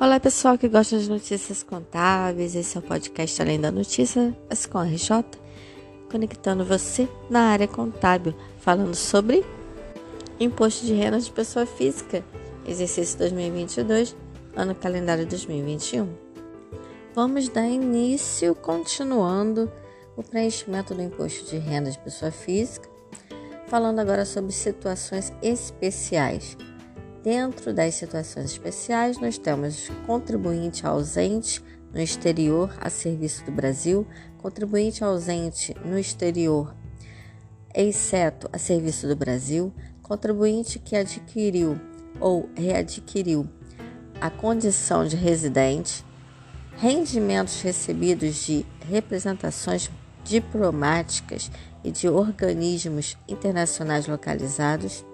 Olá pessoal que gosta de notícias contábeis, esse é o podcast Além da Notícia, com RJ, conectando você na área contábil, falando sobre imposto de renda de pessoa física, exercício 2022, ano calendário 2021. Vamos dar início continuando o preenchimento do imposto de renda de pessoa física, falando agora sobre situações especiais Dentro das situações especiais, nós temos contribuinte ausente no exterior a serviço do Brasil, contribuinte ausente no exterior, exceto a serviço do Brasil, contribuinte que adquiriu ou readquiriu a condição de residente, rendimentos recebidos de representações diplomáticas e de organismos internacionais localizados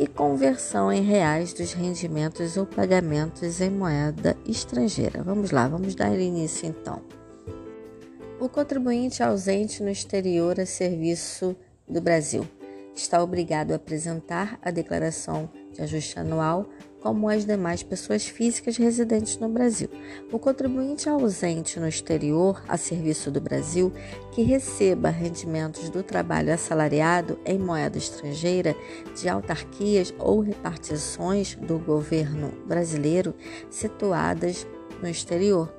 e conversão em reais dos rendimentos ou pagamentos em moeda estrangeira. Vamos lá, vamos dar início então. O contribuinte ausente no exterior a serviço do Brasil está obrigado a apresentar a declaração de ajuste anual como as demais pessoas físicas residentes no Brasil. O contribuinte ausente no exterior a serviço do Brasil que receba rendimentos do trabalho assalariado em moeda estrangeira de autarquias ou repartições do governo brasileiro situadas no exterior,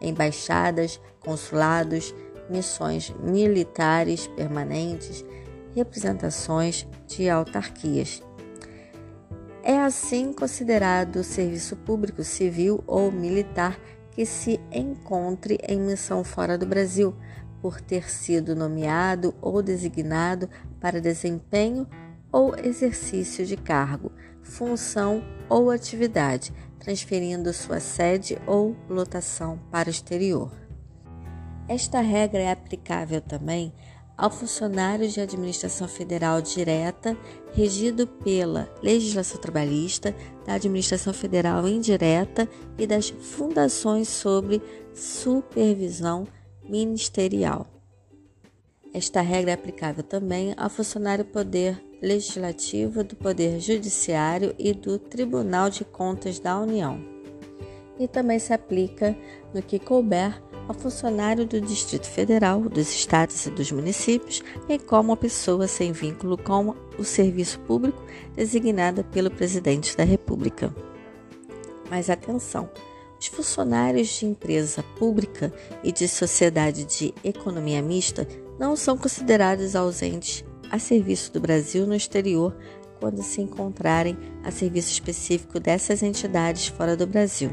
embaixadas, consulados, missões militares permanentes, representações de autarquias é assim considerado serviço público civil ou militar que se encontre em missão fora do Brasil, por ter sido nomeado ou designado para desempenho ou exercício de cargo, função ou atividade, transferindo sua sede ou lotação para o exterior. Esta regra é aplicável também ao funcionário de administração federal direta, regido pela legislação trabalhista, da administração federal indireta e das fundações sobre supervisão ministerial. Esta regra é aplicável também ao funcionário poder legislativo, do Poder Judiciário e do Tribunal de Contas da União. E também se aplica no que couber ao funcionário do Distrito Federal, dos estados e dos municípios, bem como a pessoa sem vínculo com o serviço público designada pelo Presidente da República. Mas atenção! Os funcionários de empresa pública e de sociedade de economia mista não são considerados ausentes a serviço do Brasil no exterior quando se encontrarem a serviço específico dessas entidades fora do Brasil.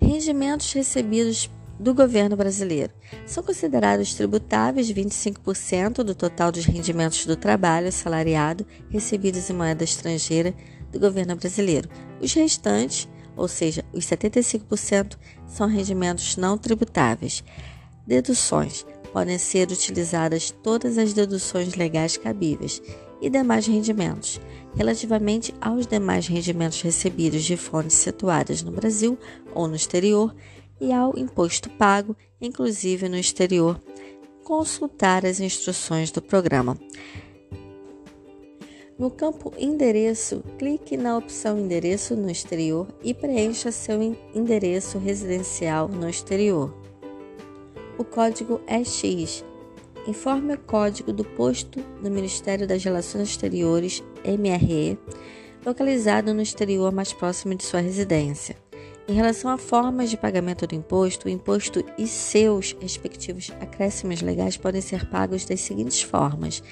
Rendimentos recebidos do governo brasileiro. São considerados tributáveis 25% do total dos rendimentos do trabalho assalariado recebidos em moeda estrangeira do governo brasileiro. Os restantes, ou seja, os 75%, são rendimentos não tributáveis. Deduções. Podem ser utilizadas todas as deduções legais cabíveis e demais rendimentos. Relativamente aos demais rendimentos recebidos de fontes situadas no Brasil ou no exterior, e ao imposto pago, inclusive no exterior, consultar as instruções do programa. No campo Endereço, clique na opção Endereço no exterior e preencha seu endereço residencial no exterior. O código é X. Informe o código do posto do Ministério das Relações Exteriores, MRE, localizado no exterior mais próximo de sua residência. Em relação a formas de pagamento do imposto, o imposto e seus respectivos acréscimos legais podem ser pagos das seguintes formas: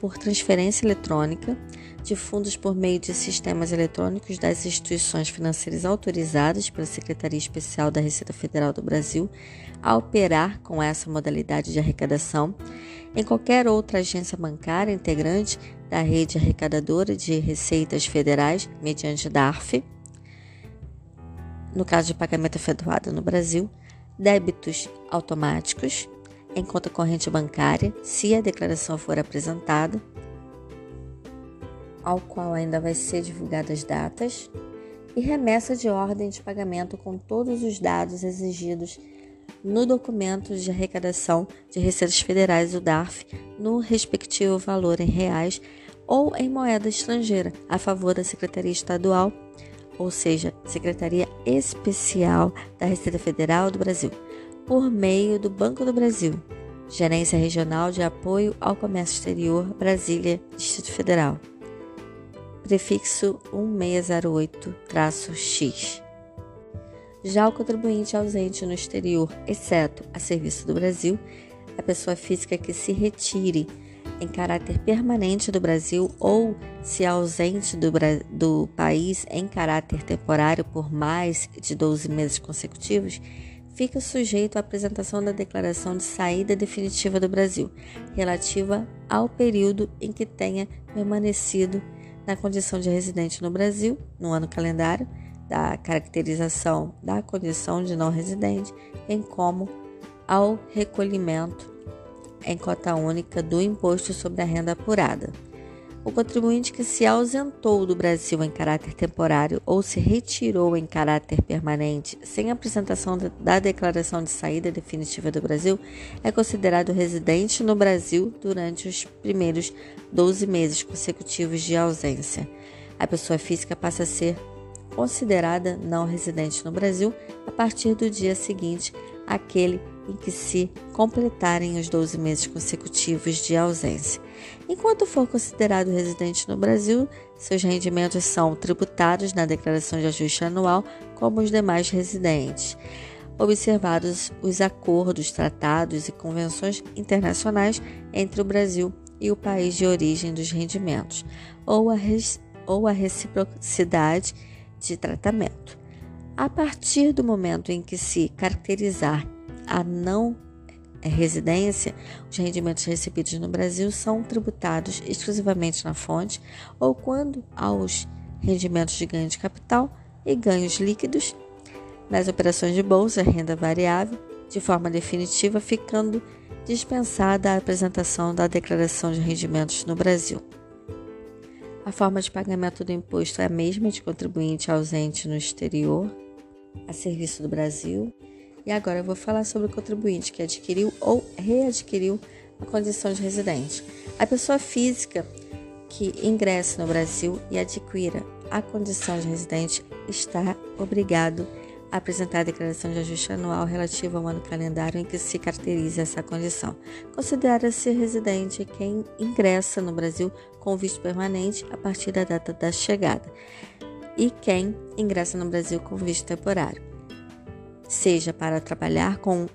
por transferência eletrônica de fundos por meio de sistemas eletrônicos das instituições financeiras autorizadas pela Secretaria Especial da Receita Federal do Brasil a operar com essa modalidade de arrecadação, em qualquer outra agência bancária integrante da rede arrecadadora de receitas federais mediante DARF no caso de pagamento efetuado no Brasil, débitos automáticos em conta corrente bancária, se a declaração for apresentada, ao qual ainda vai ser divulgadas datas, e remessa de ordem de pagamento com todos os dados exigidos no documento de arrecadação de receitas federais, o DARF, no respectivo valor em reais ou em moeda estrangeira, a favor da Secretaria Estadual ou seja, Secretaria Especial da Receita Federal do Brasil, por meio do Banco do Brasil, Gerência Regional de Apoio ao Comércio Exterior, Brasília, Distrito Federal. Prefixo 1608-X. Já o contribuinte ausente no exterior, exceto a serviço do Brasil, a pessoa física que se retire em caráter permanente do Brasil ou se ausente do, do país em caráter temporário por mais de 12 meses consecutivos, fica sujeito à apresentação da declaração de saída definitiva do Brasil, relativa ao período em que tenha permanecido na condição de residente no Brasil, no ano calendário, da caracterização da condição de não residente, bem como ao recolhimento em cota única do imposto sobre a renda apurada. O contribuinte que se ausentou do Brasil em caráter temporário ou se retirou em caráter permanente sem apresentação da declaração de saída definitiva do Brasil é considerado residente no Brasil durante os primeiros 12 meses consecutivos de ausência. A pessoa física passa a ser considerada não residente no Brasil a partir do dia seguinte àquele em que se completarem os 12 meses consecutivos de ausência. Enquanto for considerado residente no Brasil, seus rendimentos são tributados na declaração de ajuste anual como os demais residentes. Observados os acordos, tratados e convenções internacionais entre o Brasil e o país de origem dos rendimentos, ou a, ou a reciprocidade de tratamento. A partir do momento em que se caracterizar a não residência, os rendimentos recebidos no Brasil são tributados exclusivamente na fonte ou quando aos rendimentos de ganho de capital e ganhos líquidos nas operações de bolsa, renda variável, de forma definitiva, ficando dispensada a apresentação da declaração de rendimentos no Brasil. A forma de pagamento do imposto é a mesma de contribuinte ausente no exterior, a serviço do Brasil, e agora eu vou falar sobre o contribuinte que adquiriu ou readquiriu a condição de residente. A pessoa física que ingressa no Brasil e adquira a condição de residente está obrigado a apresentar a declaração de ajuste anual relativa ao ano calendário em que se caracteriza essa condição. Considera-se residente quem ingressa no Brasil com visto permanente a partir da data da chegada e quem ingressa no Brasil com visto temporário seja para trabalhar com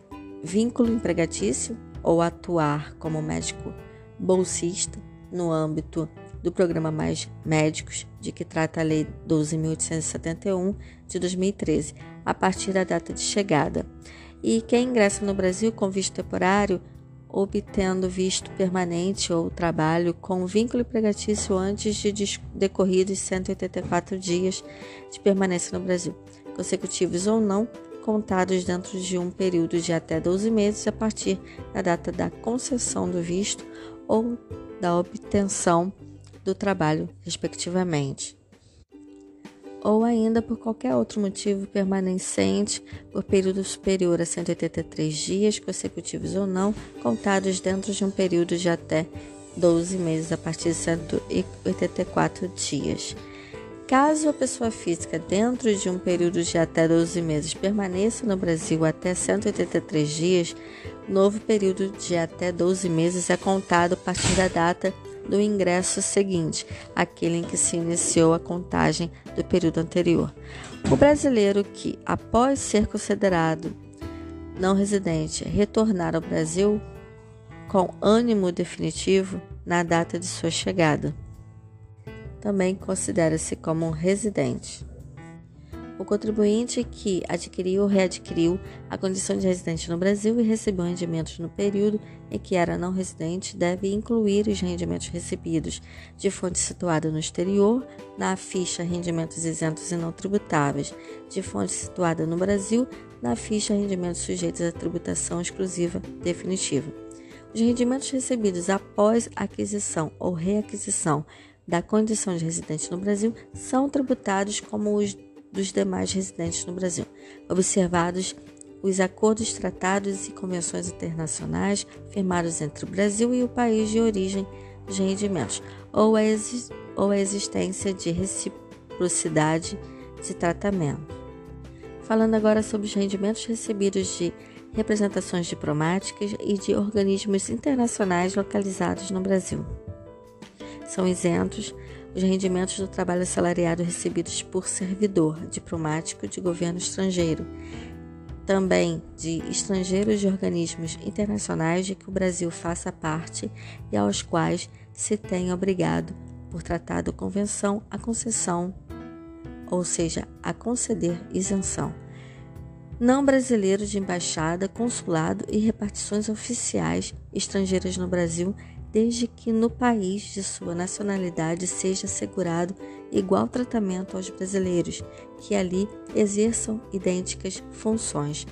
vínculo empregatício ou atuar como médico bolsista no âmbito do programa Mais Médicos, de que trata a Lei 12.871 de 2013, a partir da data de chegada. E quem ingressa no Brasil com visto temporário, obtendo visto permanente ou trabalho com vínculo empregatício antes de decorridos 184 dias de permanência no Brasil, consecutivos ou não, contados dentro de um período de até 12 meses a partir da data da concessão do visto ou da obtenção do trabalho, respectivamente. Ou ainda por qualquer outro motivo permanecente por período superior a 183 dias consecutivos ou não, contados dentro de um período de até 12 meses a partir de 184 dias. Caso a pessoa física, dentro de um período de até 12 meses, permaneça no Brasil até 183 dias, novo período de até 12 meses é contado a partir da data do ingresso seguinte, aquele em que se iniciou a contagem do período anterior. O brasileiro que, após ser considerado não residente, retornar ao Brasil com ânimo definitivo na data de sua chegada também considera-se como um residente. O contribuinte que adquiriu ou readquiriu a condição de residente no Brasil e recebeu rendimentos no período em que era não residente deve incluir os rendimentos recebidos de fonte situada no exterior na ficha Rendimentos Isentos e Não Tributáveis, de fonte situada no Brasil na ficha Rendimentos Sujeitos à Tributação Exclusiva Definitiva. Os rendimentos recebidos após aquisição ou reaquisição da condição de residente no Brasil são tributados como os dos demais residentes no Brasil, observados os acordos, tratados e convenções internacionais firmados entre o Brasil e o país de origem dos rendimentos, ou a, ou a existência de reciprocidade de tratamento. Falando agora sobre os rendimentos recebidos de representações diplomáticas e de organismos internacionais localizados no Brasil. São isentos os rendimentos do trabalho assalariado recebidos por servidor diplomático de governo estrangeiro, também de estrangeiros de organismos internacionais de que o Brasil faça parte e aos quais se tenha obrigado, por tratado ou convenção, a concessão, ou seja, a conceder isenção. Não brasileiros de embaixada, consulado e repartições oficiais estrangeiras no Brasil desde que no país de sua nacionalidade seja assegurado igual tratamento aos brasileiros que ali exerçam idênticas funções.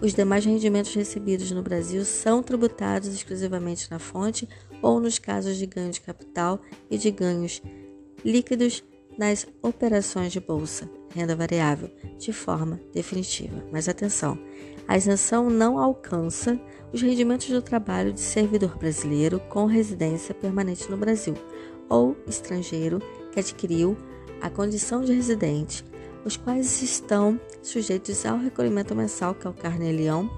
Os demais rendimentos recebidos no Brasil são tributados exclusivamente na fonte ou nos casos de ganho de capital e de ganhos líquidos nas operações de bolsa, renda variável, de forma definitiva. Mas atenção, a isenção não alcança os rendimentos do trabalho de servidor brasileiro com residência permanente no Brasil ou estrangeiro que adquiriu a condição de residente, os quais estão sujeitos ao recolhimento mensal que é o carnê-leão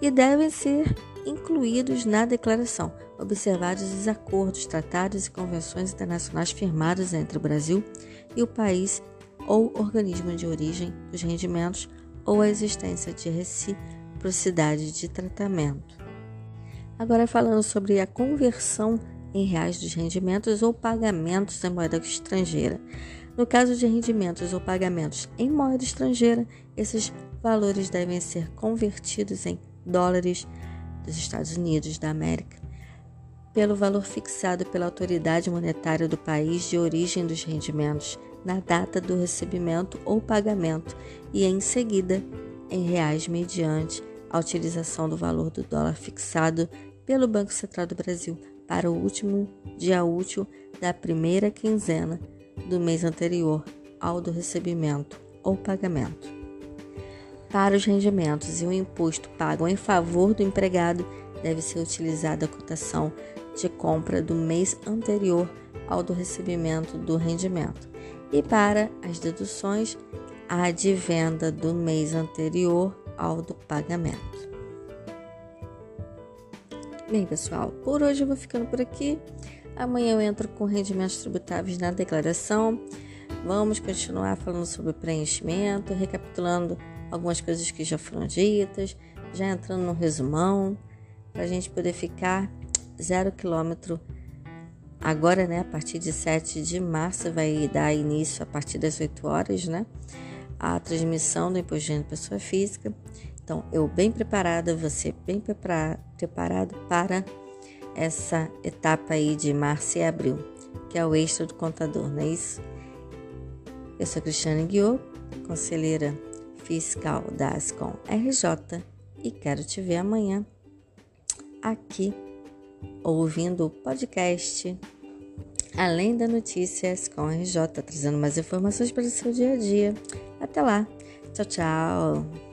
e devem ser incluídos na declaração, observados os acordos, tratados e convenções internacionais firmados entre o Brasil e o país ou organismo de origem dos rendimentos ou a existência de reciprocidade de tratamento. Agora falando sobre a conversão em reais dos rendimentos ou pagamentos em moeda estrangeira. No caso de rendimentos ou pagamentos em moeda estrangeira, esses valores devem ser convertidos em dólares dos Estados Unidos da América pelo valor fixado pela autoridade monetária do país de origem dos rendimentos na data do recebimento ou pagamento e em seguida em reais mediante a utilização do valor do dólar fixado pelo Banco Central do Brasil para o último dia útil da primeira quinzena do mês anterior ao do recebimento ou pagamento. Para os rendimentos e o imposto pago em favor do empregado, deve ser utilizada a cotação de compra do mês anterior ao do recebimento do rendimento e para as deduções, a de venda do mês anterior ao do pagamento. Bem, pessoal, por hoje eu vou ficando por aqui. Amanhã eu entro com rendimentos tributáveis na declaração. Vamos continuar falando sobre preenchimento, recapitulando algumas coisas que já foram ditas, já entrando no resumão, para a gente poder ficar zero quilômetro Agora, né, a partir de 7 de março, vai dar início a partir das 8 horas, né, a transmissão do Imposto de Pessoa Física. Então, eu bem preparada, você bem preparado para essa etapa aí de março e abril, que é o extra do contador, não é isso? Eu sou Cristiane Guiot, conselheira fiscal da Ascom RJ e quero te ver amanhã aqui ouvindo o podcast Além da Notícias com RJ, trazendo mais informações para o seu dia a dia. Até lá. Tchau, tchau.